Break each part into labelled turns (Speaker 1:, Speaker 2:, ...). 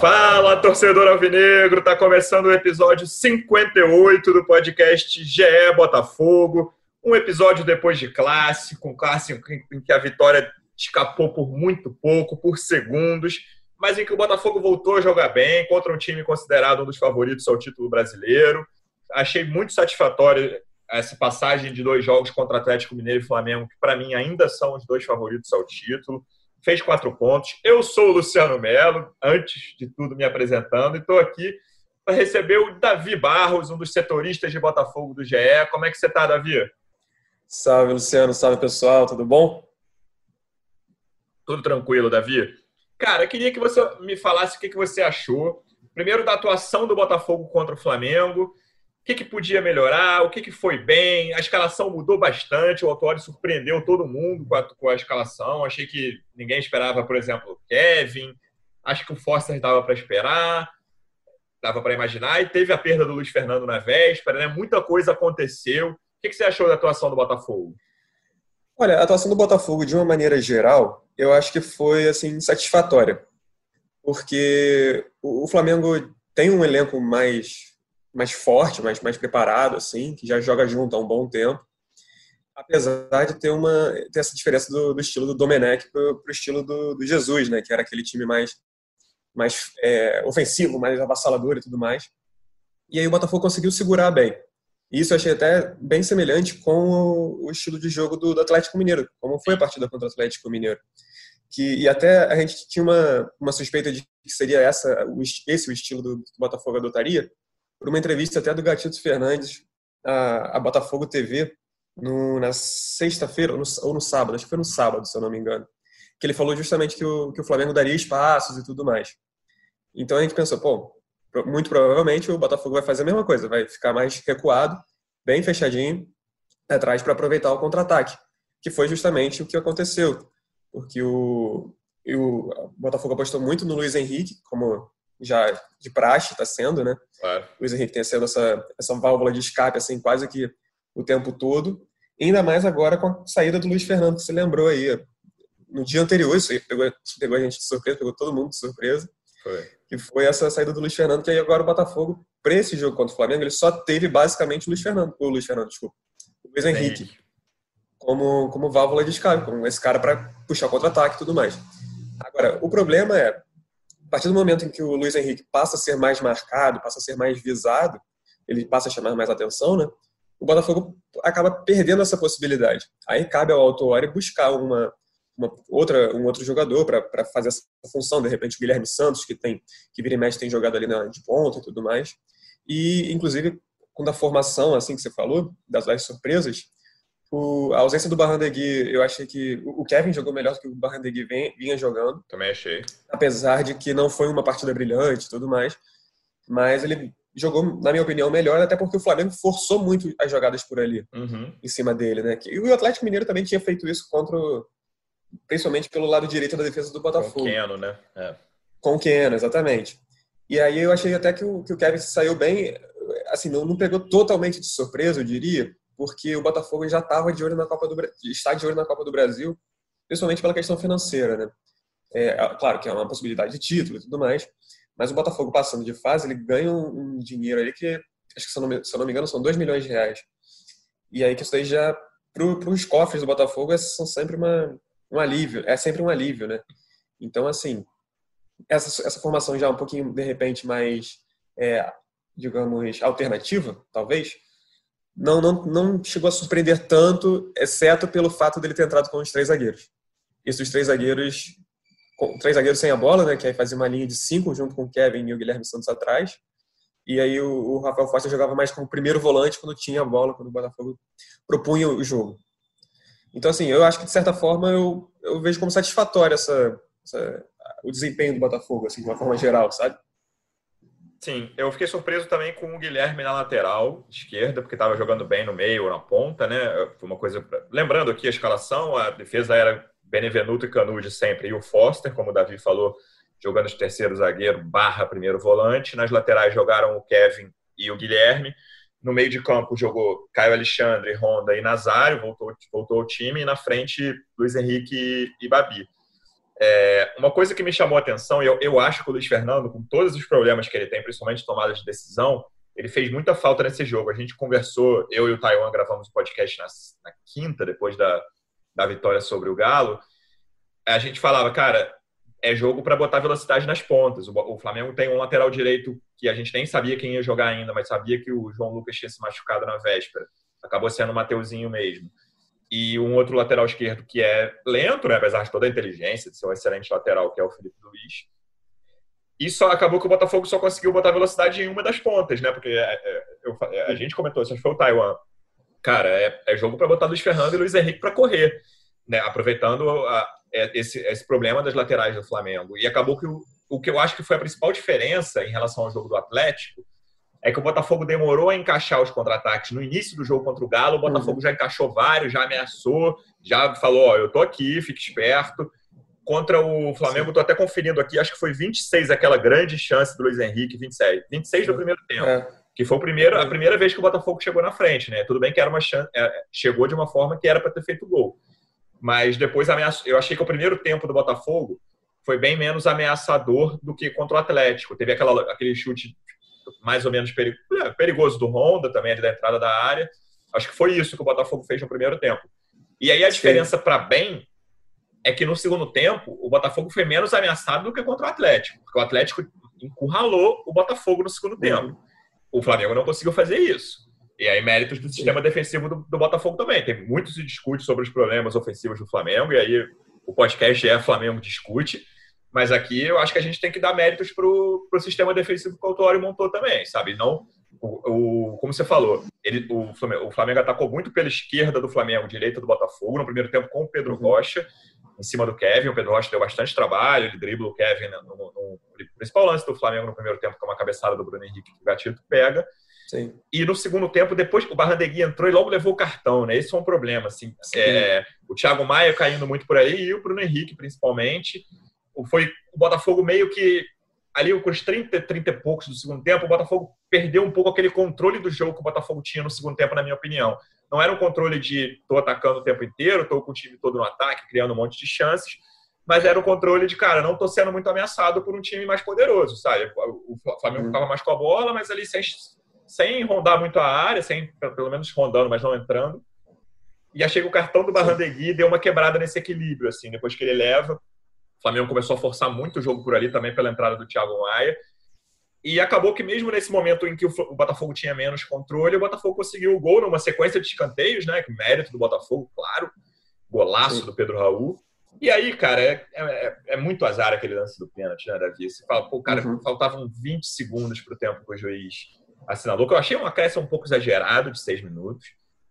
Speaker 1: Fala, torcedor alvinegro! Tá começando o episódio 58 do podcast GE Botafogo. Um episódio depois de clássico, um clássico em que a vitória escapou por muito pouco, por segundos, mas em que o Botafogo voltou a jogar bem contra um time considerado um dos favoritos ao título brasileiro. Achei muito satisfatório essa passagem de dois jogos contra Atlético Mineiro e Flamengo, que para mim ainda são os dois favoritos ao título fez quatro pontos. Eu sou o Luciano Melo, antes de tudo me apresentando, e estou aqui para receber o Davi Barros, um dos setoristas de Botafogo do GE. Como é que você está, Davi?
Speaker 2: Salve, Luciano. Salve, pessoal. Tudo bom?
Speaker 1: Tudo tranquilo, Davi. Cara, eu queria que você me falasse o que você achou. Primeiro, da atuação do Botafogo contra o Flamengo o que, que podia melhorar, o que, que foi bem. A escalação mudou bastante, o Autori surpreendeu todo mundo com a, com a escalação. Achei que ninguém esperava, por exemplo, Kevin. Acho que o Foster dava para esperar, dava para imaginar. E teve a perda do Luiz Fernando na véspera, né? Muita coisa aconteceu. O que, que você achou da atuação do Botafogo?
Speaker 2: Olha, a atuação do Botafogo, de uma maneira geral, eu acho que foi assim satisfatória, porque o Flamengo tem um elenco mais mais forte, mais, mais preparado, assim, que já joga junto há um bom tempo. Apesar de ter, uma, ter essa diferença do, do estilo do Domenech para o estilo do, do, Jesus, né, que era aquele time mais, mais é, ofensivo, mais avassalador e tudo mais. E aí o Botafogo conseguiu segurar bem. E isso eu achei até bem semelhante com o, o estilo de jogo do, do, Atlético Mineiro, como foi a partida contra o Atlético Mineiro. Que, e até a gente tinha uma, uma suspeita de que seria essa, esse o estilo do, que o Botafogo adotaria, por uma entrevista até do Gatito Fernandes à, Botafogo TV no, na sexta-feira ou, ou, no sábado, acho que foi no sábado, se eu não me engano, que ele falou justamente que o, que o Flamengo daria espaços e tudo mais. Então a gente pensou, pô, muito provavelmente o Botafogo vai fazer a mesma coisa, vai ficar mais recuado, bem fechadinho, atrás para aproveitar o contra-ataque, que foi justamente o que aconteceu, porque o, o Botafogo apostou muito no Luiz Henrique, como já de praxe está sendo, né? Claro. O Luiz Henrique tem sendo essa, essa válvula de escape assim quase que o tempo todo. Ainda mais agora com a saída do Luiz Fernando, que você lembrou aí. No dia anterior, isso aí pegou, pegou a gente de surpresa, pegou todo mundo de surpresa. Foi. Que foi essa saída do Luiz Fernando, que aí agora o Botafogo, para esse jogo contra o Flamengo, ele só teve basicamente o Luiz Fernando, o Luiz Fernando, desculpa, o Luiz Henrique, Henrique. Como, como válvula de escape, como esse cara para puxar o contra-ataque e tudo mais. Agora, o problema é, a partir do momento em que o Luiz Henrique passa a ser mais marcado, passa a ser mais visado, ele passa a chamar mais atenção, né? O Botafogo acaba perdendo essa possibilidade. Aí cabe ao Autuori buscar uma, uma, outra, um outro jogador para fazer essa função. De repente, o Guilherme Santos, que tem que vira e mexe, tem jogado ali na, de ponta e tudo mais. E, inclusive, com a formação, assim que você falou, das, das surpresas, o, a ausência do Barrandegui, eu achei que o Kevin jogou melhor do que o Barrandegui vinha jogando.
Speaker 1: Também achei.
Speaker 2: Apesar de que não foi uma partida brilhante e tudo mais. Mas ele jogou, na minha opinião, melhor, até porque o Flamengo forçou muito as jogadas por ali, uhum. em cima dele, né? E o Atlético Mineiro também tinha feito isso contra, o, principalmente pelo lado direito da defesa do Botafogo. Com o
Speaker 1: Keno, né? É.
Speaker 2: Com o Keno, exatamente. E aí eu achei até que o, que o Kevin saiu bem, assim, não, não pegou totalmente de surpresa, eu diria, porque o Botafogo já estava de olho na Copa do está de olho na Copa do Brasil, principalmente pela questão financeira, né? É, claro que é uma possibilidade de título e tudo mais, mas o Botafogo passando de fase, ele ganha um, dinheiro aí que, acho que se eu, não, se eu não me engano, são 2 milhões de reais. E aí que isso daí já, para os cofres do Botafogo, são sempre uma, um alívio, é sempre um alívio, né? Então, assim, essa, essa formação já um pouquinho, de repente, mais, é, digamos, alternativa, talvez, não, não, não chegou a surpreender tanto, exceto pelo fato dele ter entrado com os três zagueiros. Isso, os três zagueiros, com, três zagueiros sem a bola, né, que aí fazia uma linha de cinco junto com o Kevin e o Guilherme Santos atrás. E aí o, o Rafael Foster jogava mais como primeiro volante quando tinha a bola, quando o Botafogo propunha o jogo. Então, assim, eu acho que de certa forma eu, eu vejo como satisfatório essa, essa, o desempenho do Botafogo, assim, de uma forma geral, sabe?
Speaker 1: Sim, eu fiquei surpreso também com o Guilherme na lateral esquerda, porque estava jogando bem no meio ou na ponta, né? Foi uma coisa. Lembrando aqui a escalação, a defesa era Benevenuto e Canude sempre, e o Foster, como o Davi falou, jogando de terceiro zagueiro barra primeiro volante. Nas laterais jogaram o Kevin e o Guilherme. No meio de campo jogou Caio Alexandre, Honda e Nazário, voltou, voltou ao time. E na frente, Luiz Henrique e Babi. É, uma coisa que me chamou a atenção, e eu, eu acho que o Luiz Fernando, com todos os problemas que ele tem, principalmente tomada de decisão, ele fez muita falta nesse jogo. A gente conversou, eu e o Taiwan gravamos o podcast na, na, quinta, depois da, da vitória sobre o Galo. A gente falava, cara, é jogo para botar velocidade nas pontas. O, o, Flamengo tem um lateral direito que a gente nem sabia quem ia jogar ainda, mas sabia que o João Lucas tinha se machucado na véspera. Acabou sendo o Mateuzinho mesmo e um outro lateral esquerdo que é lento, né, apesar de toda a inteligência, de ser um excelente lateral, que é o Felipe Luiz. E só acabou que o Botafogo só conseguiu botar velocidade em uma das pontas, né? Porque é, é, eu, a gente comentou, isso foi o Taiwan. Cara, é, é jogo para botar Luiz Fernando e Luiz Henrique para correr, né? Aproveitando a, é, esse, esse problema das laterais do Flamengo. E acabou que o, o que eu acho que foi a principal diferença em relação ao jogo do Atlético é que o Botafogo demorou a encaixar os contra-ataques no início do jogo contra o Galo. O Botafogo uhum. já encaixou vários, já ameaçou, já falou: Ó, eu tô aqui, fique esperto. Contra o Flamengo, estou até conferindo aqui, acho que foi 26 aquela grande chance do Luiz Henrique, 26. 26 do primeiro tempo. É. Que foi o primeiro, a primeira vez que o Botafogo chegou na frente, né? Tudo bem que era uma chance, é, chegou de uma forma que era para ter feito gol. Mas depois ameaçou, eu achei que o primeiro tempo do Botafogo foi bem menos ameaçador do que contra o Atlético. Teve aquela, aquele chute mais ou menos é, perigoso do Honda, também ali da entrada da área. Acho que foi isso que o Botafogo fez no primeiro tempo. E aí a diferença para bem é que no segundo tempo o Botafogo foi menos ameaçado do que contra o Atlético, porque o Atlético encurralou o Botafogo no segundo uhum. tempo. O Flamengo não conseguiu fazer isso. E aí, méritos do sistema defensivo do, do, Botafogo também. Tem muito se discute sobre os problemas ofensivos do Flamengo, e aí o podcast é Flamengo Discute. Mas aqui eu acho que a gente tem que dar méritos para o sistema defensivo que o Autuário montou também, sabe? Não, o, o, como você falou, ele, o, Flamengo, o Flamengo atacou muito pela esquerda do Flamengo, direita do Botafogo, no primeiro tempo com o Pedro uhum. Rocha, em cima do Kevin. O Pedro Rocha deu bastante trabalho, ele dribla o Kevin no, no, no, principal lance do Flamengo no primeiro tempo, que é uma cabeçada do Bruno Henrique que o Gatito pega. Sim. E no segundo tempo, depois o Barrandegui entrou e logo levou o cartão, né? Esse foi um problema, assim. É, o Thiago Maia caindo muito por aí e o Bruno Henrique, principalmente foi o Botafogo meio que ali com os 30, 30 e poucos do segundo tempo, o Botafogo perdeu um pouco aquele controle do jogo que o Botafogo tinha no segundo tempo, na minha opinião. Não era um controle de tô atacando o tempo inteiro, tô com o time todo no ataque, criando um monte de chances, mas era um controle de, cara, não tô sendo muito ameaçado por um time mais poderoso, sabe? O Flamengo estava mais com a bola, mas ali sem, sem rondar muito a área, sem pelo menos rondando, mas não entrando. E achei que o cartão do Barrandegui deu uma quebrada nesse equilíbrio, assim, depois que ele leva. O Flamengo começou a forçar muito o jogo por ali também pela entrada do Thiago Maia. E acabou que mesmo nesse momento em que o Botafogo tinha menos controle, o Botafogo conseguiu o gol numa sequência de escanteios, né? Mérito do Botafogo, claro. Golaço Sim. do Pedro Raul. E aí, cara, é, é, é, muito azar aquele lance do pênalti, né, Davi? Você fala, pô, cara, uhum. faltavam 20 segundos para o tempo que o juiz assinou. Que eu achei uma acréscimo um pouco exagerado de 6 minutos.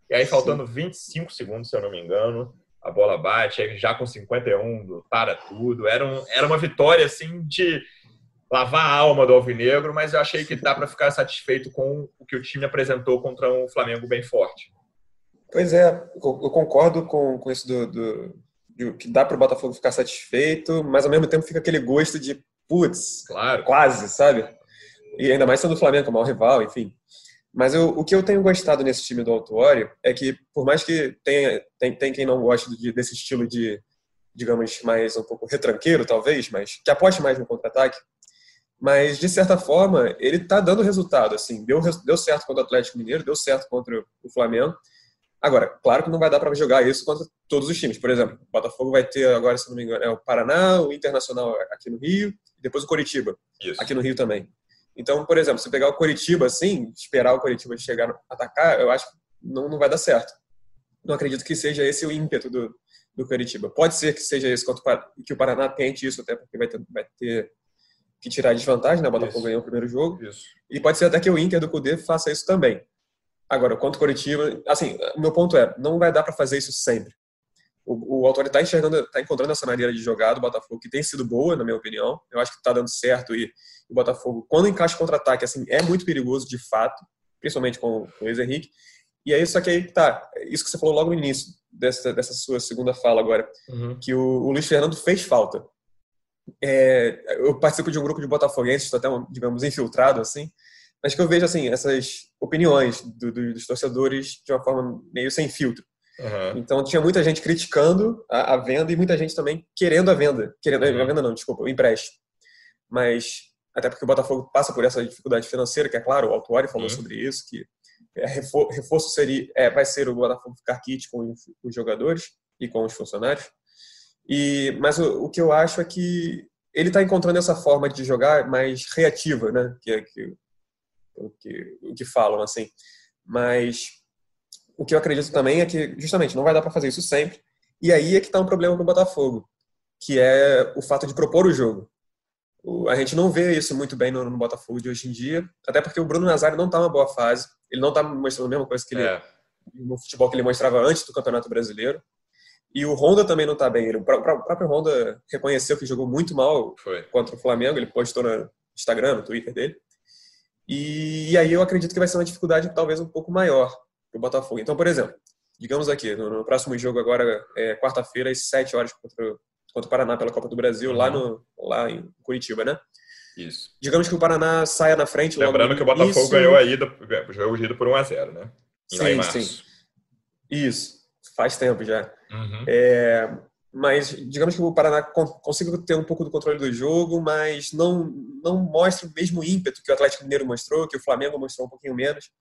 Speaker 1: E aí, faltando Sim. 25 segundos, se eu não me engano, a bola bate, já com 51, para tudo. Era, um, era uma vitória assim de lavar a alma do Alvinegro, mas eu achei que dá para ficar satisfeito com o que o time apresentou contra um Flamengo bem forte.
Speaker 2: Pois é, eu concordo com, com isso do, do, do que dá para o Botafogo ficar satisfeito, mas ao mesmo tempo fica aquele gosto de putz, claro. quase, sabe? E ainda mais sendo o Flamengo, é o maior rival, enfim. Mas eu, o que eu tenho gostado nesse time do Autuori é que, por mais que tenha, tem, tem quem não goste de, desse estilo de, digamos, mais um pouco retranqueiro, talvez, mas que aposte mais no contra-ataque, mas de certa forma ele está dando resultado. Assim, deu, deu certo contra o Atlético Mineiro, deu certo contra o Flamengo. Agora, claro que não vai dar para jogar isso contra todos os times. Por exemplo, o Botafogo vai ter agora, se não me engano, é o Paraná, o Internacional aqui no Rio, e depois o Coritiba, isso. aqui no Rio também. Então, por exemplo, se pegar o Coritiba assim, esperar o Coritiba chegar atacar, eu acho que não, não vai dar certo. Não acredito que seja esse o ímpeto do, do Coritiba. Pode ser que seja esse que o Paraná tente isso, até porque vai ter, vai ter que tirar a desvantagem, né? O Botafogo isso. ganhou o primeiro jogo. Isso. E pode ser até que o Inter do Cudê faça isso também. Agora, quanto o Coritiba, assim, o meu ponto é, não vai dar para fazer isso sempre. O, o autor está enxergando, está encontrando essa maneira de jogar do Botafogo que tem sido boa, na minha opinião. Eu acho que está dando certo e o Botafogo, quando encaixa contra-ataque, assim, é muito perigoso de fato, principalmente com, com o Luiz Henrique. E aí, só que aí tá, isso que você falou logo no início dessa, dessa sua segunda fala agora, uhum. que o, o Luiz Fernando fez falta. É, eu participo de um grupo de botafoguenses, estou até, digamos, infiltrado, assim, mas que eu vejo, assim, essas opiniões do, do, dos torcedores de uma forma meio sem filtro. Uhum. Então, tinha muita gente criticando a, a, venda e muita gente também querendo a venda. Querendo, uhum. A venda não, desculpa, o empréstimo. Mas, até porque o Botafogo passa por essa dificuldade financeira, que é claro, o Autuori falou uhum. sobre isso, que é, reforço seria, é, vai ser o Botafogo ficar kit com os jogadores e com os funcionários. E, mas o, o que eu acho é que ele está encontrando essa forma de jogar mais reativa, né? Que é que, o que, o que falam assim. Mas o que eu acredito também é que justamente não vai dar para fazer isso sempre. E aí é que está um problema no Botafogo, que é o fato de propor o jogo. A gente não vê isso muito bem no, no Botafogo de hoje em dia, até porque o Bruno Nazário não está numa boa fase. Ele não está mostrando a mesma coisa que ele é. no futebol que ele mostrava antes do Campeonato Brasileiro. E o Honda também não está bem. o próprio Honda reconheceu que jogou muito mal Foi. contra o Flamengo. Ele postou no Instagram, no Twitter dele. E, e aí eu acredito que vai ser uma dificuldade talvez um pouco maior para o Botafogo. Então, por exemplo, digamos aqui, no, no próximo jogo agora, é quarta-feira, às 7 horas contra, contra o Paraná pela Copa do Brasil, uhum. lá, no, lá em Curitiba, né?
Speaker 1: Isso.
Speaker 2: Digamos que o Paraná saia na frente.
Speaker 1: Lembrando que o Botafogo Isso... ganhou a ida, o jogo por 1 a 0 né?
Speaker 2: Em sim, sim. Isso. Faz tempo já. Uhum. É, mas digamos que o Paraná consiga ter um pouco do controle do jogo, mas não, não mostra o mesmo ímpeto que o Atlético Mineiro mostrou, que o Flamengo mostrou um pouquinho menos.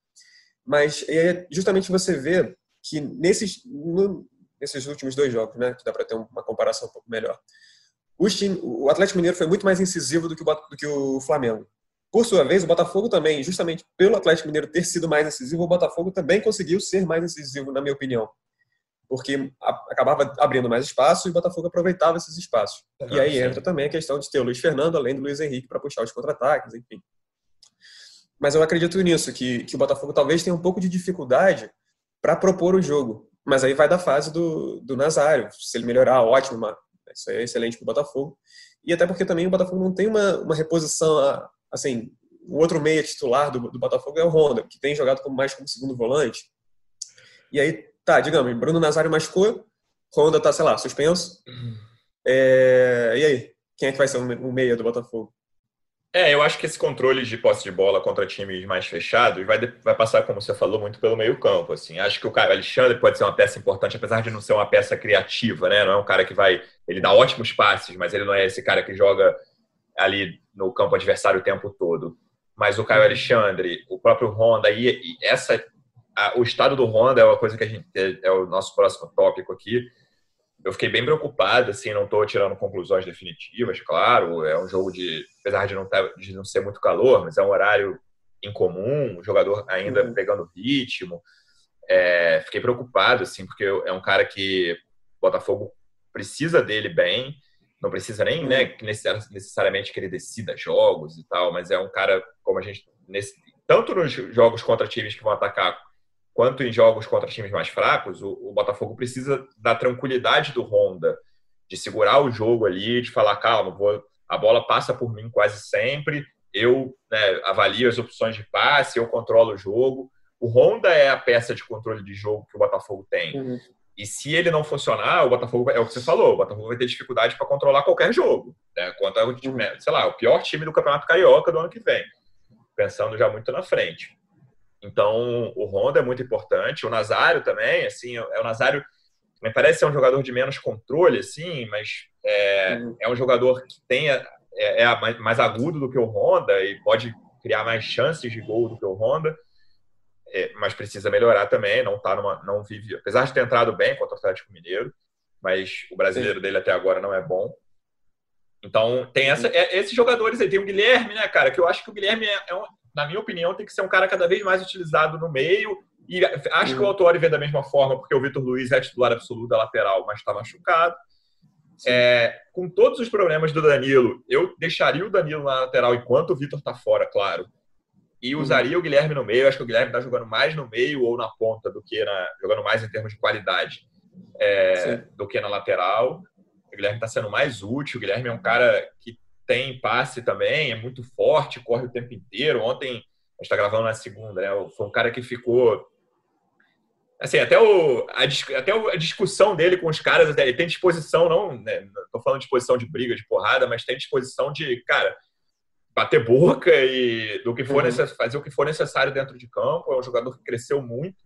Speaker 2: Mas é justamente você vê que nesses, nesses últimos dois jogos, né, que dá para ter uma comparação um pouco melhor, o Atlético Mineiro foi muito mais incisivo do que, o, do que o Flamengo. Por sua vez, o Botafogo também, justamente pelo Atlético Mineiro ter sido mais incisivo, o Botafogo também conseguiu ser mais incisivo, na minha opinião porque acabava abrindo mais espaço e o Botafogo aproveitava esses espaços. e aí sim. entra também a questão de ter o Luiz Fernando, além do Luiz Henrique, para puxar os contra-ataques, enfim. Mas eu acredito nisso, que, que o Botafogo talvez tenha um pouco de dificuldade para propor o jogo. Mas aí vai da fase do, do Nazário. Se ele melhorar, ótimo, isso é excelente para o Botafogo. E até porque também o Botafogo não tem uma, uma reposição, assim, o outro meia titular do, do Botafogo é o Honda, que tem jogado como, mais como segundo volante. E aí Tá, digamos, Bruno Nazário machucou, Honda tá, sei lá, suspenso. É, e aí? Quem é que vai ser o meia do Botafogo?
Speaker 1: É, eu acho que esse controle de posse de bola contra times mais fechados vai, vai passar, como você falou, muito pelo meio campo. Assim. Acho que o Caio Alexandre pode ser uma peça importante, apesar de não ser uma peça criativa, né? Não é um cara que vai... Ele dá ótimos passes, mas ele não é esse cara que joga ali no campo adversário o tempo todo. Mas o Caio. Alexandre, o próprio Honda, e, e essa a, o estado do Honda é uma coisa que a gente é, é, o nosso próximo tópico aqui. Eu fiquei bem preocupado, assim, não estou tirando conclusões definitivas, claro. É um jogo de, apesar de não, ter, de não ser muito calor, mas é um horário incomum, o jogador ainda uhum. pegando ritmo. É, fiquei preocupado, assim, porque é um cara que o Botafogo precisa dele bem, não precisa nem, né, uhum. necessariamente que ele decida jogos e tal, mas é um cara, como a gente, nesse, tanto nos jogos contra times que vão atacar quanto em jogos contra times mais fracos, o, o, Botafogo precisa da tranquilidade do Honda, de segurar o jogo ali, de falar, calma, vou, a bola passa por mim quase sempre, eu né, avalio as opções de passe, eu controlo o jogo. O Honda é a peça de controle de jogo que o Botafogo tem. Uhum. E se ele não funcionar, o Botafogo, é o que você falou, o Botafogo vai ter dificuldade para controlar qualquer jogo. Né? Contra o time, uhum. sei lá, o pior time do Campeonato Carioca do ano que vem. Pensando já muito na frente. Então, o Honda é muito importante, o Nazário também, assim, é o Nazário me parece ser um jogador de menos controle, assim, mas é, uhum. é um jogador que tem é, é mais, mais, agudo do que o Honda e pode criar mais chances de gol do que o Honda, é, mas precisa melhorar também, não tá numa, não vive, apesar de ter entrado bem contra o Atlético Mineiro, mas o brasileiro Sim. dele até agora não é bom. Então, tem essa, é, esses jogadores aí. Tem o Guilherme, né, cara? Que eu acho que o Guilherme é, é um, na minha opinião, tem que ser um cara cada vez mais utilizado no meio. E acho uhum. que o Autori vê da mesma forma, porque o Vitor Luiz é titular absoluto da lateral, mas está machucado. É, com todos os problemas do Danilo, eu deixaria o Danilo na lateral enquanto o Vitor está fora, claro. E uhum. usaria uhum. o Guilherme no meio. Acho que o Guilherme está jogando mais no meio ou na ponta do que na. jogando mais em termos de qualidade é, do que na lateral. O Guilherme está sendo mais útil. O Guilherme é um cara que tem passe também, é muito forte, corre o tempo inteiro. Ontem, a gente está gravando na segunda, né? Foi um cara que ficou. Assim, até, o, a, até a discussão dele com os caras, ele tem disposição, não, né, tô falando de disposição de briga, de porrada, mas tem disposição de, cara, bater boca e do que for uhum. fazer o que for necessário dentro de campo. É um jogador que cresceu muito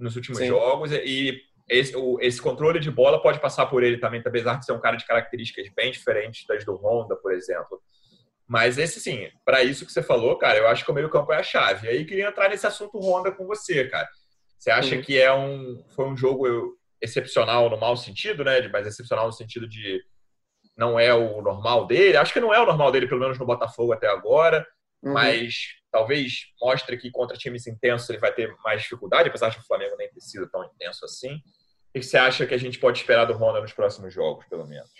Speaker 1: nos últimos Sim. jogos e esse, o, esse controle de bola pode passar por ele também, apesar de ser um cara de características bem diferentes das do Honda, por exemplo. Mas esse sim, para isso que você falou, cara, eu acho que o meio-campo é a chave. E aí queria entrar nesse assunto Honda com você, cara. Você acha uhum. que é um foi um jogo excepcional no mau sentido, né? Mas excepcional no sentido de não é o normal dele. Acho que não é o normal dele, pelo menos no Botafogo até agora. Uhum. Mas talvez mostre que contra times intensos ele vai ter mais dificuldade, apesar de o Flamengo nem ter sido tão intenso assim. O que você acha que a gente pode esperar do Honda nos próximos jogos, pelo menos?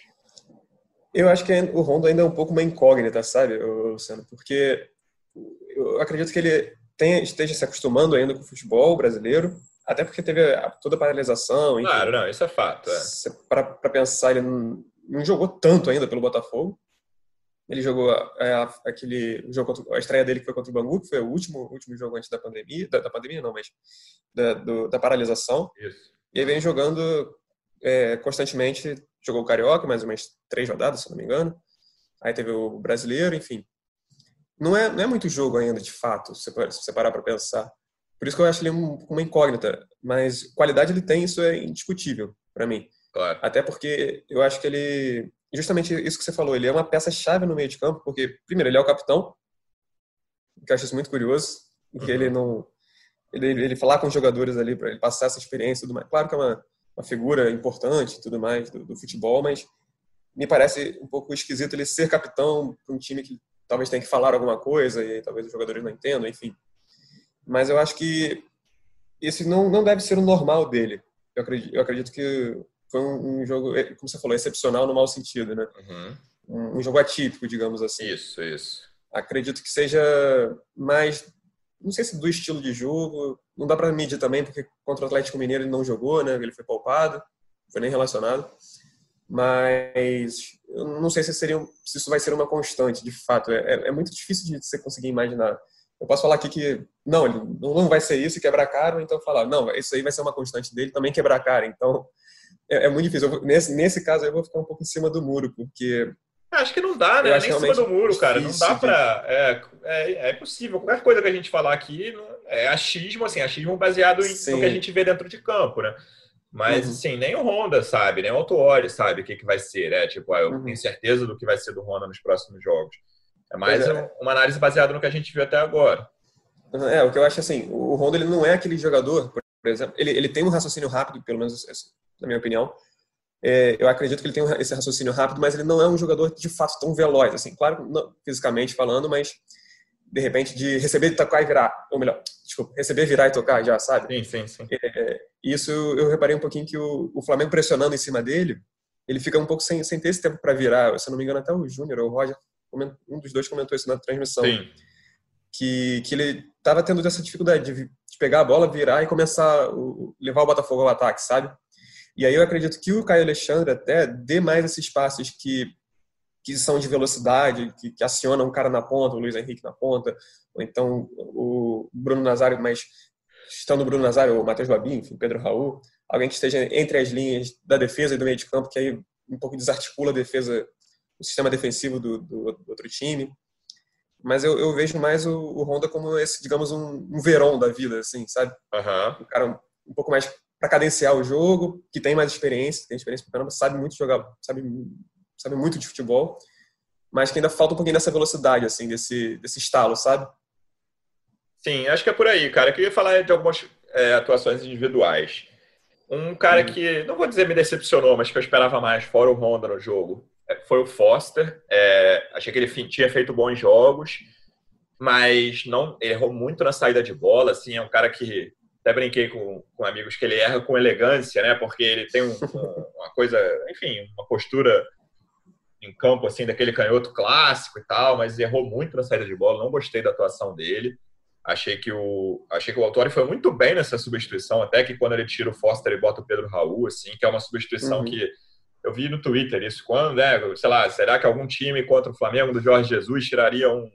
Speaker 2: Eu acho que o Honda ainda é um pouco uma incógnita, sabe, Luciano? Porque eu acredito que ele tenha, esteja se acostumando ainda com o futebol brasileiro, até porque teve toda a paralisação.
Speaker 1: Enfim, claro, não, isso é fato. É.
Speaker 2: Para pensar, ele não, não, jogou tanto ainda pelo Botafogo. Ele jogou é, aquele jogo contra, a estreia dele que foi contra o Bangu, que foi o último, último jogo antes da pandemia, da, da pandemia não, mas da, do, da paralisação.
Speaker 1: Isso.
Speaker 2: E aí vem jogando é, constantemente, jogou o Carioca, mais umas três rodadas, se não me engano. Aí teve o Brasileiro, enfim. Não é, não é muito jogo ainda, de fato, se você parar para pensar. Por isso que eu acho ele uma incógnita. Mas qualidade ele tem, isso é indiscutível para mim.
Speaker 1: Claro.
Speaker 2: Até porque eu acho que ele. Justamente isso que você falou, ele é uma peça-chave no meio de campo, porque, primeiro, ele é o capitão, que eu acho isso muito curioso, que uhum. ele não ele, ele falar com os jogadores ali para ele passar essa experiência e tudo mais. Claro que é uma, uma figura importante e tudo mais do, do, futebol, mas me parece um pouco esquisito ele ser capitão para um time que talvez tenha que falar alguma coisa e talvez os jogadores não entendam, enfim. Mas eu acho que esse não, não deve ser o normal dele. Eu acredito, eu acredito que foi um, um jogo, é, como você falou, excepcional no mau sentido, né?
Speaker 1: Uhum.
Speaker 2: Um, um jogo atípico, digamos assim.
Speaker 1: Isso, isso.
Speaker 2: Acredito que seja mais não sei se do estilo de jogo, não dá para medir também, porque contra o Atlético Mineiro ele não jogou, né? Ele foi poupado, não foi nem relacionado. Mas eu não sei se, seria, se isso vai ser uma constante, de fato. É, é, é muito difícil de você conseguir imaginar. Eu posso falar aqui que não, ele não vai ser isso quebrar caro, então falar, não, isso aí vai ser uma constante dele, também quebrar cara. Então é, é muito difícil. Vou, nesse, nesse caso eu vou ficar um pouco em cima do muro, porque
Speaker 1: Acho que não dá, né? Nem em cima do muro, cara. Não dá pra. É, é, é possível. Qualquer coisa que a gente falar aqui é achismo, assim, achismo baseado em, no que a gente vê dentro de campo, né? Mas, uhum. assim, nem o Honda sabe, nem o Autuori sabe o que, que vai ser, né? Tipo, ah, eu uhum. tenho certeza do que vai ser do Honda nos próximos jogos. É mais é. uma análise baseada no que a gente viu até agora.
Speaker 2: É, o que eu acho assim, o Honda ele não é aquele jogador, por exemplo, ele, ele tem um raciocínio rápido, pelo menos na minha opinião, é, eu acredito que ele tem esse raciocínio rápido, mas ele não é um jogador de fato tão veloz, assim, claro, não, fisicamente falando, mas de repente de receber, tocar e virar, ou melhor, desculpa, receber, virar e tocar já, sabe?
Speaker 1: Sim, sim, sim.
Speaker 2: É, isso eu reparei um pouquinho que o, o, Flamengo pressionando em cima dele, ele fica um pouco sem, sem ter esse tempo para virar. Se eu não me engano, até o Júnior ou o Roger, um dos dois comentou isso na transmissão.
Speaker 1: Sim.
Speaker 2: Que, que ele estava tendo essa dificuldade de, de, pegar a bola, virar e começar o, levar o Botafogo ao ataque, sabe? E aí eu acredito que o Caio Alexandre até dê mais esses passes que, que são de velocidade, que, que acionam um cara na ponta, o Luiz Henrique na ponta, ou então o Bruno Nazário, mas estando o Bruno Nazário, o Matheus Babin, enfim, Pedro Raul, alguém que esteja entre as linhas da defesa e do meio de campo, que aí um pouco desarticula a defesa, o sistema defensivo do, do, do outro time. Mas eu, eu, vejo mais o, o Honda como esse, digamos, um, um verão da vida, assim, sabe?
Speaker 1: Uhum.
Speaker 2: Um cara um, um pouco mais para cadenciar o jogo, que tem mais experiência, tem experiência pra caramba, sabe muito jogar, sabe, sabe muito de futebol, mas que ainda falta um pouquinho dessa velocidade, assim, desse, desse estalo, sabe?
Speaker 1: Sim, acho que é por aí, cara. Eu queria falar de algumas é, atuações individuais. Um cara hum. que, não vou dizer me decepcionou, mas que eu esperava mais, fora o Honda no jogo, é, foi o Foster. É, achei que ele tinha feito bons jogos, mas não errou muito na saída de bola. Assim, é um cara que até brinquei com, com amigos que ele erra com elegância, né? Porque ele tem um, uma coisa, enfim, uma postura em campo assim daquele canhoto clássico e tal, mas errou muito na saída de bola. Não gostei da atuação dele. Achei que o achei que o Autori foi muito bem nessa substituição, até que quando ele tira o Foster e bota o Pedro Raul, assim, que é uma substituição uhum. que eu vi no Twitter isso, quando, né? Sei lá, será que algum time contra o Flamengo do Jorge Jesus tiraria um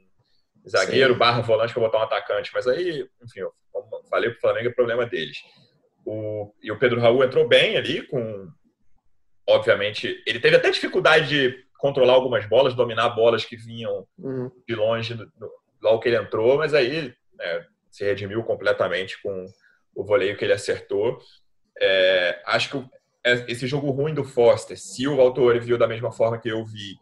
Speaker 1: zagueiro Sim. barra volante para botar um atacante? Mas aí, enfim, eu falei pro Flamengo, é problema deles. O, e o Pedro Raul entrou bem ali, com. Obviamente, ele teve até dificuldade de controlar algumas bolas, dominar bolas que vinham uhum. de longe do, do, logo que ele entrou, mas aí né, se redimiu completamente com o voleio que ele acertou. É, acho que é, esse jogo ruim do Foster, se o Valtori viu da mesma forma que eu vi,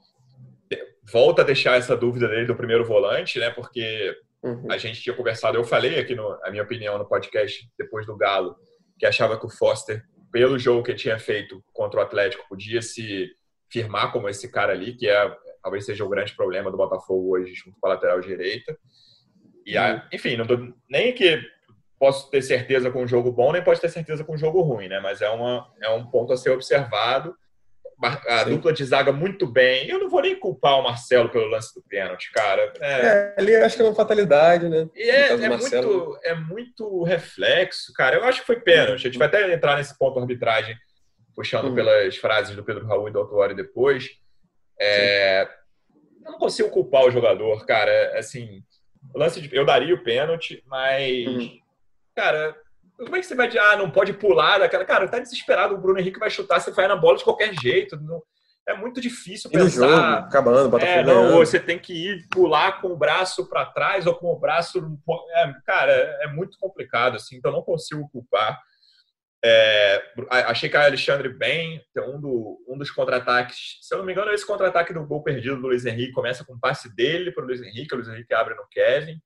Speaker 1: volta a deixar essa dúvida dele do primeiro volante, né? Porque uhum. a gente tinha conversado, eu falei aqui, no, a minha opinião, no podcast depois do Galo, que achava que o Foster, pelo jogo que ele tinha feito contra o Atlético, podia se firmar como esse cara ali, que é talvez seja o grande problema do Botafogo hoje junto com a lateral direita. E a, uhum. enfim, não tô, nem que posso ter certeza com um jogo bom, nem posso ter certeza com um jogo ruim, né? Mas é, uma, é um ponto a ser observado. A dupla de zaga muito bem. Eu não vou nem culpar o Marcelo pelo lance do pênalti, cara.
Speaker 2: É, é ali acho que é uma fatalidade, né?
Speaker 1: E é, é muito, é muito reflexo, cara. Eu acho que foi pênalti. A gente vai até entrar nesse ponto arbitragem, puxando uhum. pelas frases do Pedro Raul e do Autuori depois. É, eu não consigo culpar o jogador, cara. Assim, lance de, eu daria o pênalti, mas uhum cara, como é que você vai dizer, ah, não pode pular daquela. Cara, tá desesperado, o Bruno Henrique vai chutar, você vai na bola de qualquer jeito. Não... É muito difícil
Speaker 2: e pensar. Jogo, acabando, Botafogo
Speaker 1: é, não, você tem que ir pular com o braço para trás ou com o braço. É, cara, é muito complicado, assim, então não consigo culpar. É, achei que a Alexandre bem, um, do, um dos contra-ataques, se eu não me engano, esse contra-ataque do gol perdido do Luiz Henrique começa com um passe dele para o Luiz Henrique, o Luiz Henrique abre no Kevin.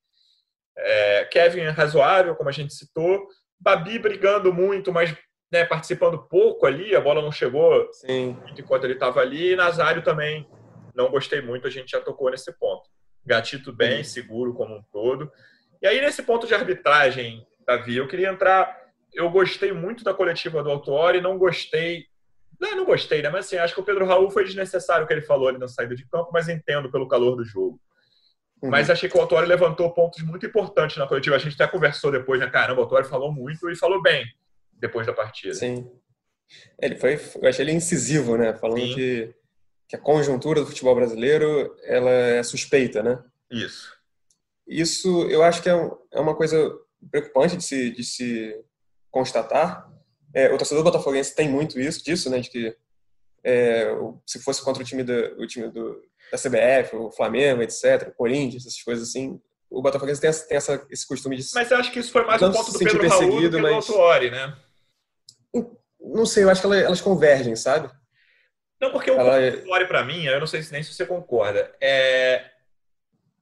Speaker 1: É, Kevin é razoável, como a gente citou. Babi brigando muito, mas né, participando pouco ali, a bola não chegou Sim. enquanto ele estava ali. E Nazário também não gostei muito, a gente já tocou nesse ponto. Gatito bem, Sim. seguro como um todo. E aí, nesse ponto de arbitragem, Davi, eu queria entrar. Eu gostei muito da coletiva do Autuori, não gostei. Não, não gostei, né? Mas assim, acho que o Pedro Raul foi desnecessário o que ele falou ali na saída de campo, mas entendo pelo calor do jogo. Uhum. Mas achei que o Autori levantou pontos muito importantes na coletiva. A gente até conversou depois, né? Caramba, o Autori falou muito e falou bem depois da partida.
Speaker 2: Sim. Ele foi, eu achei ele incisivo, né? Falando que, que a conjuntura do futebol brasileiro ela é suspeita, né?
Speaker 1: Isso.
Speaker 2: Isso eu acho que é, é uma coisa preocupante de se, de se constatar. É, o torcedor botafoguense tem muito isso, disso, né? De que é, se fosse contra o time, do, o time do, da CBF, o Flamengo, etc., Corinthians, essas coisas assim. O Botafoguense tem, essa, tem essa, esse costume de.
Speaker 1: Mas eu acho que isso foi mais um ponto do Pedro Raul do que mas... do Autuori, né?
Speaker 2: Não sei, eu acho que elas convergem, sabe?
Speaker 1: Não, porque o Ela... É- Autuori, para mim, eu não sei nem se você concorda, é...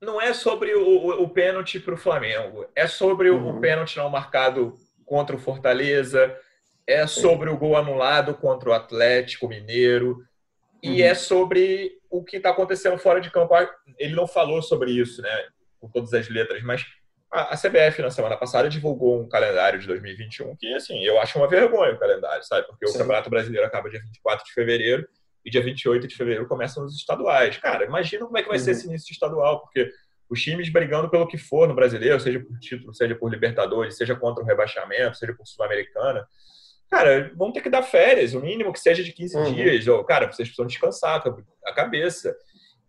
Speaker 1: não é sobre o, o, o pênalti para o Flamengo, é sobre uhum. o pênalti não marcado contra o Fortaleza, é sobre Sim. o gol anulado contra o Atlético Mineiro, e uhum. é sobre o que está acontecendo fora de campo. Ele não falou sobre isso, né, com todas as letras, mas a, CBF na semana passada divulgou um calendário de 2021 que, assim, eu acho uma vergonha o calendário, sabe? Porque Sim. o Campeonato Brasileiro acaba dia 24 de fevereiro e dia 28 de fevereiro começam os estaduais. Cara, imagina como é que vai uhum. ser esse início estadual, porque os times brigando pelo que for no brasileiro, seja por título, seja por Libertadores, seja contra o rebaixamento, seja por Sul-Americana cara, vão ter que dar férias, o mínimo que seja de 15 uhum. dias. Ou, cara, vocês precisam descansar a cabeça.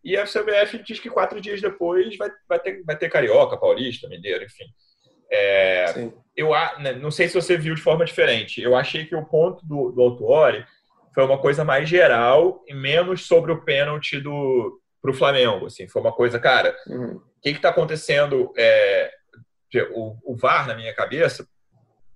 Speaker 1: E a CBF diz que quatro dias depois vai, vai, ter, vai ter Carioca, Paulista, Mineiro, enfim. É, eu né, não sei se você viu de forma diferente. Eu achei que o ponto do, do Autuori foi uma coisa mais geral e menos sobre o pênalti do pro Flamengo. Assim, foi uma coisa, cara, uhum. o que está acontecendo? É, o, o VAR, na minha cabeça,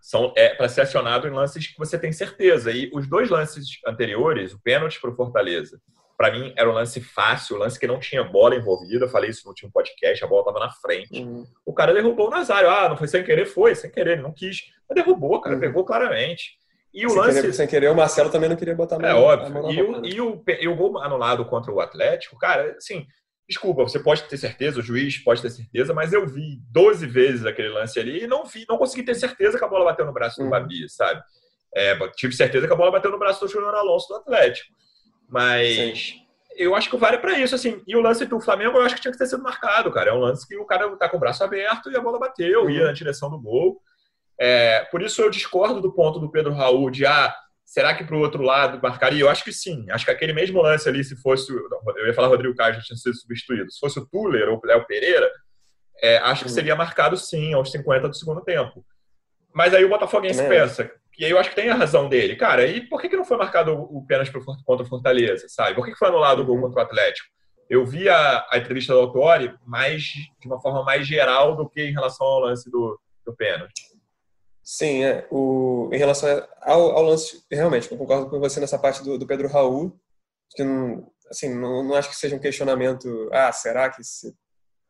Speaker 1: são é para ser acionado em lances que você tem certeza. E os dois lances anteriores, o pênalti para o Fortaleza, para mim era um lance fácil, um lance que não tinha bola envolvida. Eu falei isso no último podcast, a bola estava na frente. Uhum. O cara derrubou o Nazário. Ah, não foi sem querer? Foi, sem querer, ele não quis. Mas derrubou, cara, uhum. pegou claramente. E o
Speaker 2: sem
Speaker 1: lance.
Speaker 2: Querer, sem querer, o Marcelo também não queria botar a
Speaker 1: mão. É óbvio. E, o, e, o, e o gol anulado contra o Atlético, cara, assim, Desculpa, você pode ter certeza, o juiz pode ter certeza, mas eu vi 12 vezes aquele lance ali e não vi, não consegui ter certeza que a bola bateu no braço do uhum. Babi, sabe? É, tive certeza que a bola bateu no braço do Júnior Alonso do Atlético. Mas Sim. eu acho que o VAR é pra isso, assim. E o lance do Flamengo eu acho que tinha que ter sido marcado, cara. É um lance que o cara tá com o braço aberto e a bola bateu, uhum. ia na direção do gol. É, por isso eu discordo do ponto do Pedro Raul de ah, será que para o outro lado marcaria? Eu acho que sim. Acho que aquele mesmo lance ali, se fosse. Eu ia falar Rodrigo Caio, já tinha sido substituído. Se fosse o Tuller ou o Léo Pereira, é, acho que seria marcado sim, aos 50 do segundo tempo. Mas aí o Botafoguense pensa, e aí eu acho que tem a razão dele. Cara, e por que, que não foi marcado o pênalti contra o Fortaleza, sabe? Por que, que foi anulado o gol contra o Atlético? Eu vi a, a entrevista do Autori mais, de uma forma mais geral do que em relação ao lance do, do pênalti.
Speaker 2: Sim, é. O, em relação ao, ao, lance, realmente, eu concordo com você nessa parte do, do Pedro Raul, que não, assim, não, não acho que seja um questionamento, ah, será que... Se...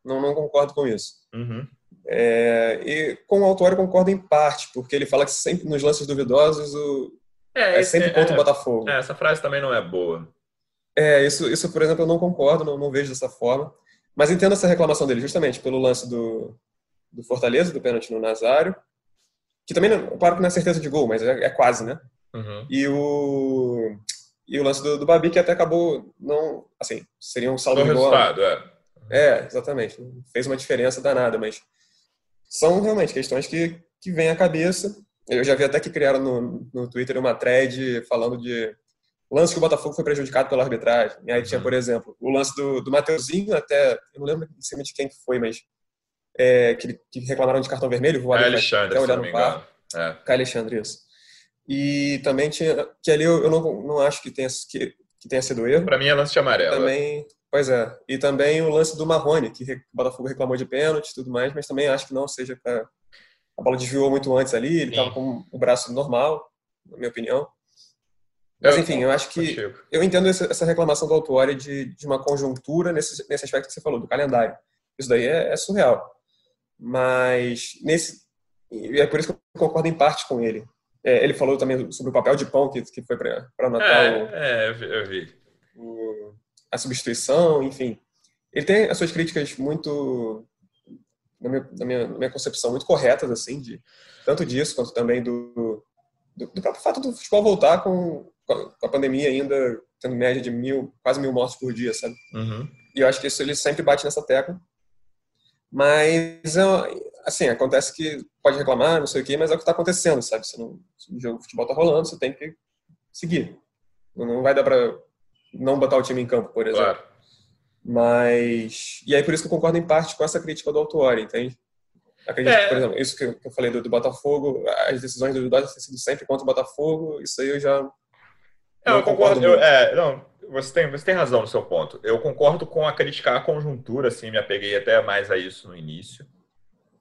Speaker 2: Não, não concordo com isso.
Speaker 1: Uhum.
Speaker 2: É, e com o autor eu concordo em parte, porque ele fala que sempre nos lances duvidosos o, é, é sempre contra é, o Botafogo.
Speaker 1: É, essa frase também não é boa.
Speaker 2: É, isso, isso por exemplo, eu não concordo, não, não vejo dessa forma. Mas entendo essa reclamação dele, justamente pelo lance do, do Fortaleza, do pênalti no Nazário, que também, não, claro que não é certeza de gol, mas é, é quase, né?
Speaker 1: Uhum.
Speaker 2: E o e o lance do, do Babi, que até acabou não, assim, seria um saldo
Speaker 1: de
Speaker 2: bola.
Speaker 1: é.
Speaker 2: É, exatamente. Fez uma diferença danada, mas são realmente questões que, que vêm à cabeça. Eu já vi até que criaram no, no Twitter uma thread falando de lance que o Botafogo foi prejudicado pela arbitragem. E aí uhum. tinha, por exemplo, o lance do, do Mateuzinho, até, eu não lembro em cima de quem que foi, mas é, que, que, reclamaram de cartão vermelho,
Speaker 1: vou Alexandre, até olhar no par. É.
Speaker 2: Alexandre, isso. E também tinha, que ali eu, eu não, não acho que tenha, que, que tenha sido erro.
Speaker 1: Para mim é lance de amarelo.
Speaker 2: Também, Pois é. E também o lance do Marrone, que o Botafogo reclamou de pênalti e tudo mais, mas também acho que não seja para. A bola desviou muito antes ali, ele estava com o braço normal, na minha opinião. Mas enfim, eu acho que. Eu entendo essa reclamação do Autuori de, de uma conjuntura nesse, nesse aspecto que você falou, do calendário. Isso daí é, é surreal. Mas nesse. E é por isso que eu concordo em parte com ele. É, ele falou também sobre o papel de pão que, que foi para Natal.
Speaker 1: É, é, eu vi.
Speaker 2: O, a substituição, enfim. Ele tem as suas críticas muito, na minha, na minha, na minha concepção, muito corretas, assim, de, tanto disso quanto também do, do, do próprio fato do futebol voltar com, com a pandemia ainda tendo média de mil, quase mil mortes por dia, sabe?
Speaker 1: Uhum.
Speaker 2: E eu acho que isso ele sempre bate nessa tecla. Mas, assim, acontece que pode reclamar, não sei o quê, mas é o que está acontecendo, sabe? Se, não, o jogo de futebol está rolando, você tem que seguir. Não vai dar para não botar o time em campo, por exemplo. Claro. Mas. E aí, por isso que eu concordo em parte com essa crítica do Autuori, entende? Acredito é. que, por exemplo, isso que eu falei do, do Botafogo, as decisões do Dodgers têm sido sempre contra o Botafogo, isso aí eu já.
Speaker 1: Não, eu concordo. Eu, é, não, você tem, você tem razão no seu ponto. Eu concordo com a criticar a conjuntura, assim, me apeguei até mais a isso no início.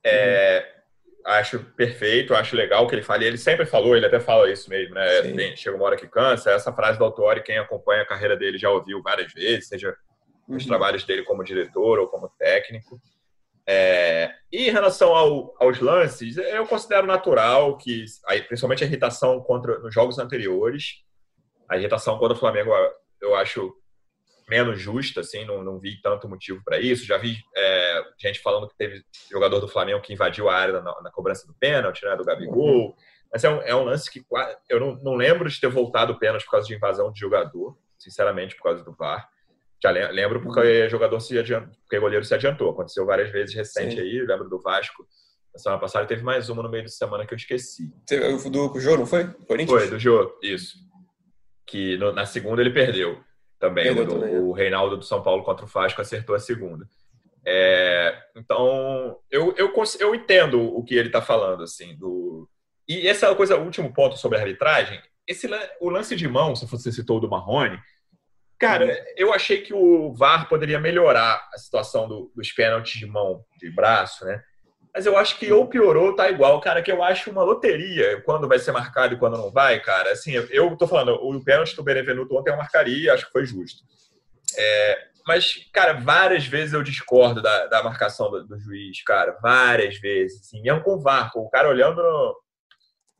Speaker 1: É, uhum acho perfeito, acho legal que ele fale. Ele sempre falou, ele até fala isso mesmo, né? Tem, chega uma hora que cansa. Essa frase do Autori, quem acompanha a carreira dele já ouviu várias vezes, seja uhum. nos trabalhos dele como diretor ou como técnico. É, e em relação ao, aos lances, eu considero natural que, principalmente a irritação contra nos jogos anteriores, a irritação contra o Flamengo, eu acho menos justa, assim, não, não vi tanto motivo para isso. Já vi é, gente falando que teve jogador do Flamengo que invadiu a área na, na cobrança do pênalti, né, do Gabigol. Uhum. Mas é um, é um lance que eu não, não lembro de ter voltado o pênalti por causa de invasão de jogador, sinceramente, por causa do VAR. Já lembro porque uhum. jogador se adiantou, porque goleiro se adiantou. Aconteceu várias vezes recente Sim. aí, lembro do Vasco. Na semana passada teve mais uma no meio de semana que eu esqueci.
Speaker 2: Teve o do Jô, não foi?
Speaker 1: Corinthians? Foi, do Jô, isso. Que no, na segunda ele perdeu também. O, também, é. o, Reinaldo do São Paulo contra o Vasco acertou a segunda. É, então, eu, eu, eu entendo o que ele está falando, assim, do... E essa coisa, o último ponto sobre a arbitragem, esse, o lance de mão, se você citou o do Marrone, cara, uhum. eu achei que o VAR poderia melhorar a situação do, dos pênaltis de mão, de braço, né? Mas eu acho que ou piorou ou tá igual, cara, que eu acho uma loteria quando vai ser marcado e quando não vai, cara. Assim, eu tô falando, o pênalti do Benevenuto ontem eu marcaria, acho que foi justo. É, mas, cara, várias vezes eu discordo da, da marcação do, do, juiz, cara, várias vezes, assim, mesmo com o VAR, o cara olhando no,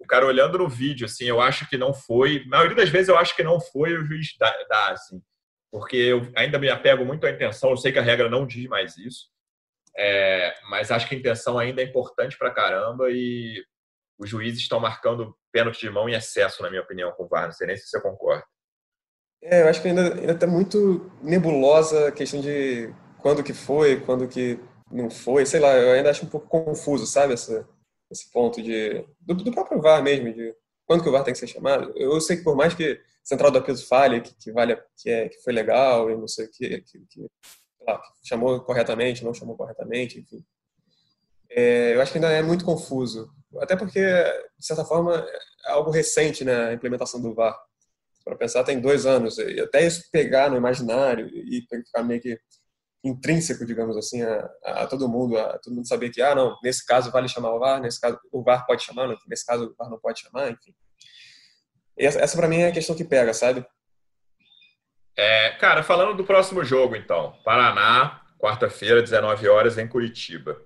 Speaker 1: o cara olhando no vídeo, assim, eu acho que não foi, na maioria das vezes eu acho que não foi o juiz dar, assim, porque eu ainda me apego muito à intenção, eu sei que a regra não diz mais isso, é, mas acho que a intenção ainda é importante pra caramba e os juízes estão marcando pênalti de mão em excesso, na minha opinião, com o VAR. Não sei nem se você concorda.
Speaker 2: É, eu acho que ainda, ainda tá muito nebulosa a questão de quando que foi, quando que não foi. Sei lá, eu ainda acho um pouco confuso, sabe? Essa, esse ponto de, do, do próprio VAR mesmo, de quando que o VAR tem que ser chamado? Eu sei que por mais que central do apiso falhe, que, que, vale, que, é, que foi legal e não sei o que, que, que, lá, chamou corretamente, não chamou corretamente, enfim. É, eu acho que ainda é muito confuso. Até porque, de certa forma, é algo recente na né, implementação do VAR. Para pensar, tem dois anos. E até isso pegar no imaginário e ficar meio que intrínseco, digamos assim, a, a, todo mundo, a todo mundo saber que, ah, não, nesse caso vale chamar o VAR, nesse caso o VAR pode chamar, nesse caso o VAR não pode chamar, enfim. Essa, essa para mim é a questão que pega, sabe?
Speaker 1: É, cara, falando do próximo jogo, então. Paraná, quarta-feira, 19 horas, em Curitiba.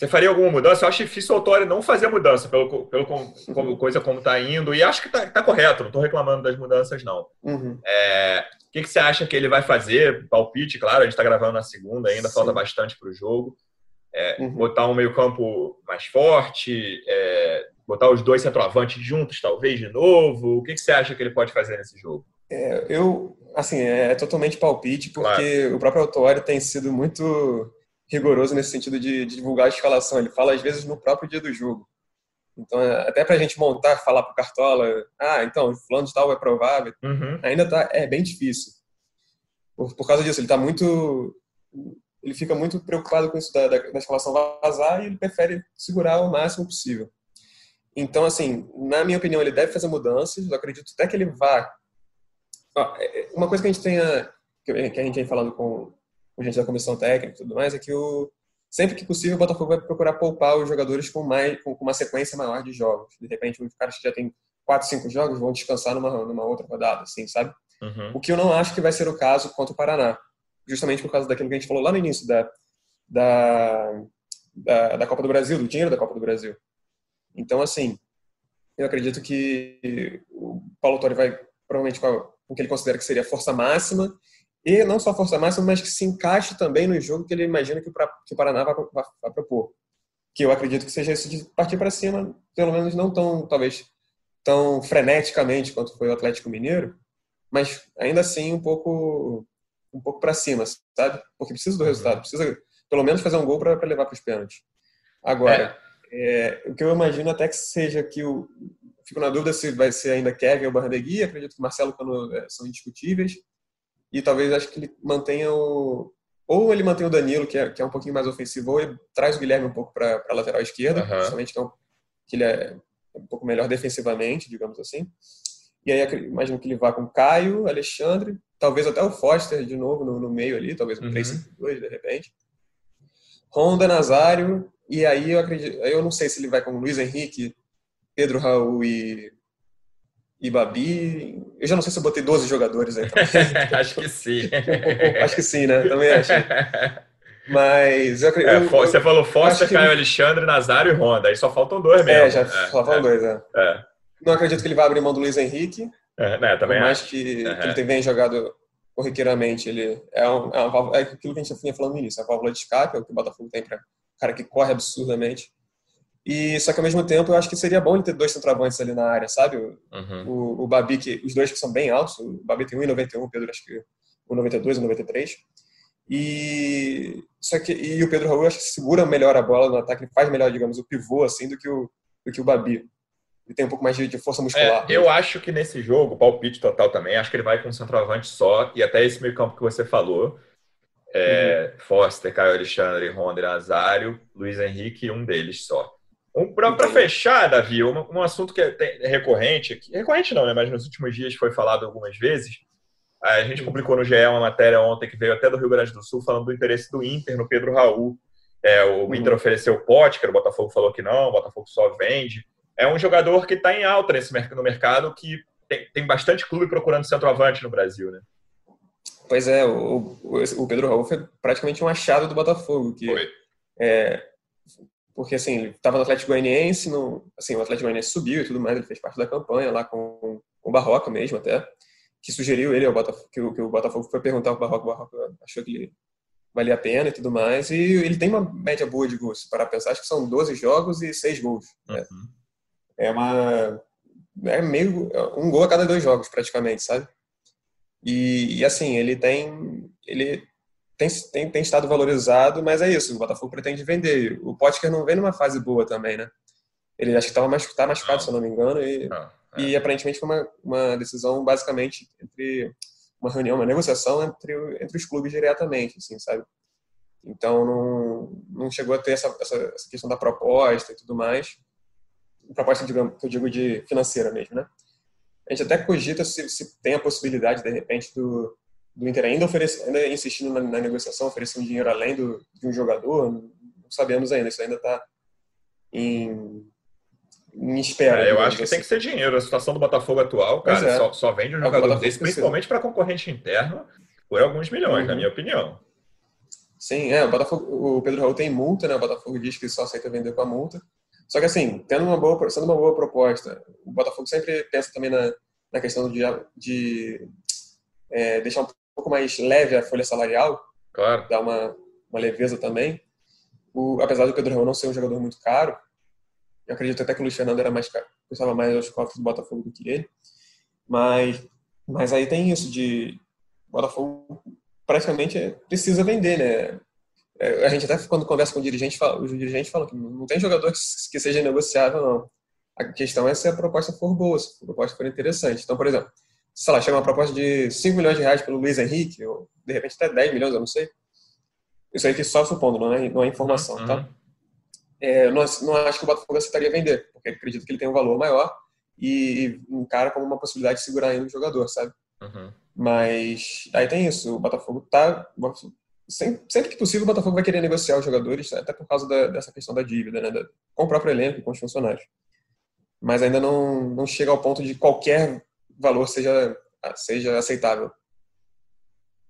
Speaker 1: Você faria alguma mudança? Eu acho difícil o Autori não fazer mudança, pelo, pelo como, coisa como está indo. E acho que está tá correto, não estou reclamando das mudanças, não. Uhum. É, o que, que, você acha que ele vai fazer? Palpite, claro, a gente está gravando na segunda, ainda Sim. falta bastante para o jogo. É, uhum. Botar um meio-campo mais forte, é, botar os dois centroavantes juntos, talvez, de novo. O que, que, você acha que ele pode fazer nesse jogo?
Speaker 2: É, eu, assim, é totalmente palpite, porque claro. o próprio Autori tem sido muito rigoroso nesse sentido de, de, divulgar a escalação. Ele fala, às vezes, no próprio dia do jogo. Então, é, até para a gente montar, falar para o Cartola, ah, então, fulano de tal é provável, uhum. ainda tá, é bem difícil. Por, por causa disso, ele está muito... Ele fica muito preocupado com isso da, da, da escalação vazar e ele prefere segurar o máximo possível. Então, assim, na minha opinião, ele deve fazer mudanças. Eu acredito até que ele vá. É, é, uma coisa que a gente tenha, que a gente tem falado com, com gente da comissão técnica e tudo mais, é que o, sempre que possível o Botafogo vai procurar poupar os jogadores com, mais, com, uma sequência maior de jogos. De repente, os caras que já têm quatro, cinco jogos vão descansar numa, numa outra rodada, assim, sabe? Uhum. O que eu não acho que vai ser o caso contra o Paraná. Justamente por causa daquilo que a gente falou lá no início da, da, da, da Copa do Brasil, do dinheiro da Copa do Brasil. Então, assim, eu acredito que o Paulo Torre vai, provavelmente, com, a, com o que ele considera que seria a força máxima e não só força máxima, mas que se encaixe também no jogo que ele imagina que o, que o Paraná vai, vai, vai, propor. Que eu acredito que seja isso de partir para cima, pelo menos não tão, talvez, tão freneticamente quanto foi o Atlético Mineiro, mas ainda assim um pouco um pouco para cima, sabe? Porque precisa do resultado, precisa pelo menos fazer um gol para levar para os pênaltis. Agora, é. É, o que eu imagino até que seja que o fico na dúvida se vai ser ainda Kevin ou Barrandegui, acredito que Marcelo Cano é, são indiscutíveis e talvez acho que ele mantenha o ou ele mantém o Danilo que é, que é um pouquinho mais ofensivo ou ele traz o Guilherme um pouco para a lateral esquerda uhum. justamente que, é um, que ele é um pouco melhor defensivamente digamos assim e aí imagino que ele vá com Caio Alexandre talvez até o Foster de novo no, no meio ali talvez um uhum. 3-5-2 de repente Honda Nazário e aí eu acredito eu não sei se ele vai com Luiz Henrique Pedro Raul e e Babi. Eu já não sei se eu botei 12 jogadores aí.
Speaker 1: acho que sim.
Speaker 2: acho que sim, né? Também acho. Mas eu acredito.
Speaker 1: É, você falou Foster, que... Caio Alexandre, Nazário e Honda. Aí só faltam dois mesmo.
Speaker 2: É, já é, só faltam é, dois, é. é. Não acredito que ele vá abrir mão do Luiz Henrique.
Speaker 1: É, né, também
Speaker 2: Por mais que, uhum. que ele tenha jogado corriqueiramente, ele é, um, é, uma, é aquilo que a gente vinha falando no início, a válvula de escape, é o que o Botafogo tem para cara que corre absurdamente. E só que ao mesmo tempo eu acho que seria bom ele ter dois centroavantes ali na área, sabe? Uhum. O, o Babi, que, os dois que são bem altos, o Babi tem 1,91, o Pedro acho que 1,92, 1,93. E só que e o Pedro Raul acho que segura melhor a bola no ataque, ele faz melhor, digamos, o pivô assim do que o do que o Babi. Ele tem um pouco mais de, de força muscular.
Speaker 1: É, eu acho que nesse jogo, palpite total também, acho que ele vai com um centroavante só e até esse meio-campo que você falou. É, uhum. Foster, Caio Alexandre, Ronda Nazário, Luiz Henrique, um deles só. Um, Para fechar, Davi, um, um assunto que é, é recorrente aqui, recorrente não, né? Mas nos últimos dias foi falado algumas vezes. A gente publicou no GE uma matéria ontem que veio até do Rio Grande do Sul falando do interesse do Inter no Pedro Raul. É, o uhum. Inter ofereceu o Potker, o Botafogo falou que não, o Botafogo só vende. É um jogador que está em alta nesse no mercado, que tem, tem bastante clube procurando centroavante no Brasil, né?
Speaker 2: Pois é, o, o, Pedro Raul foi praticamente um achado do Botafogo, que foi. É, porque assim, ele estava no Atlético Goianiense, no, assim, o Atlético Goianiense subiu e tudo mais, ele fez parte da campanha lá com, com o Barroca mesmo até, que sugeriu ele ao Botafogo, que o, que o Botafogo foi perguntar ao Barroca, o Barroca achou que ele valia a pena e tudo mais, e ele tem uma média boa de gols, para pensar, acho que são 12 jogos e 6 gols. Né? Uhum. É uma... é meio... um gol a cada dois jogos, praticamente, sabe? E, e assim, ele tem... ele tem, tem, tem estado valorizado, mas é isso, o Botafogo pretende vender. O Potker não vem numa fase boa também, né? Ele acho que estava mais, tá machucado, se eu não me engano, e, ah, é. e aparentemente foi uma, uma decisão basicamente entre uma reunião, uma negociação entre, entre os clubes diretamente, assim, sabe? Então não, não chegou a ter essa, essa, essa questão da proposta e tudo mais. Proposta, digamos, que eu digo de financeira mesmo, né? A gente até cogita se, se tem a possibilidade, de repente, do, do Inter ainda, oferecer, ainda insistindo na, na negociação, oferecer um dinheiro além do, de um jogador. Não sabemos ainda, isso ainda está em, em espera.
Speaker 1: É, eu acho que assim. tem que ser dinheiro. A situação do Botafogo atual, cara, é. só, só, vende um é, jogador desse, principalmente para concorrente interno, por alguns milhões, uhum. na minha opinião.
Speaker 2: Sim, é, o Botafogo, o Pedro Raul tem multa, né? O Botafogo diz que só aceita vender com a multa. Só que assim, tendo uma boa, sendo uma boa proposta, o Botafogo sempre pensa também na, na questão de, de é, deixar um pouco mais leve a folha salarial,
Speaker 1: claro.
Speaker 2: dar uma, uma leveza também. O, apesar do Pedro Raul não ser um jogador muito caro, eu acredito até que o Luiz Fernando era mais caro, pensava mais aos cofres do Botafogo do que ele. Mas, mas aí tem isso de Botafogo praticamente precisa vender, né? É, a gente até quando conversa com o dirigente, fala, os dirigentes falam que não tem jogador que, que seja negociável, não. A questão é se a proposta for boa, se a proposta for interessante. Então, por exemplo, sei lá, chega uma proposta de 5 milhões de reais pelo Luiz Henrique, ou de repente até 10 milhões, eu não sei. Isso aí que só supondo, não é, não é informação, tá? uhum. tá? É, eu não, não acho que o Botafogo aceitaria vender, porque acredito que ele tem um valor maior e, e encara como uma possibilidade de segurar ainda o jogador, sabe?
Speaker 1: Uhum.
Speaker 2: Mas aí tem isso, o Botafogo tá. Sempre, sempre que possível, o Botafogo vai querer negociar os jogadores, até por causa da, dessa questão da dívida, né? Da, com o próprio elenco e com os funcionários. Mas ainda não, não chega ao ponto de qualquer valor seja, seja aceitável.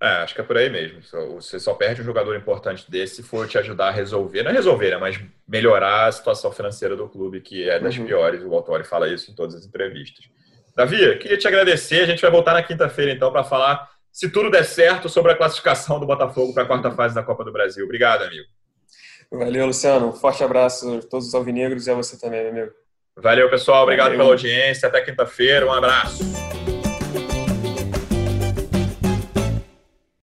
Speaker 1: É, acho que é por aí mesmo. Você só perde um jogador importante desse se for te ajudar a resolver, não é resolver, né, mas melhorar a situação financeira do clube, que é das uhum. piores. O Autori fala isso em todas as entrevistas. Davi, queria te agradecer. A gente vai voltar na quinta-feira, então, para falar, se tudo der certo, sobre a classificação do Botafogo para a quarta fase da Copa do Brasil. Obrigado, amigo.
Speaker 2: Valeu, Luciano. Um forte abraço a todos os alvinegros e a você também, meu amigo.
Speaker 1: Valeu, pessoal. Obrigado Valeu. pela audiência. Até quinta-feira. Um abraço.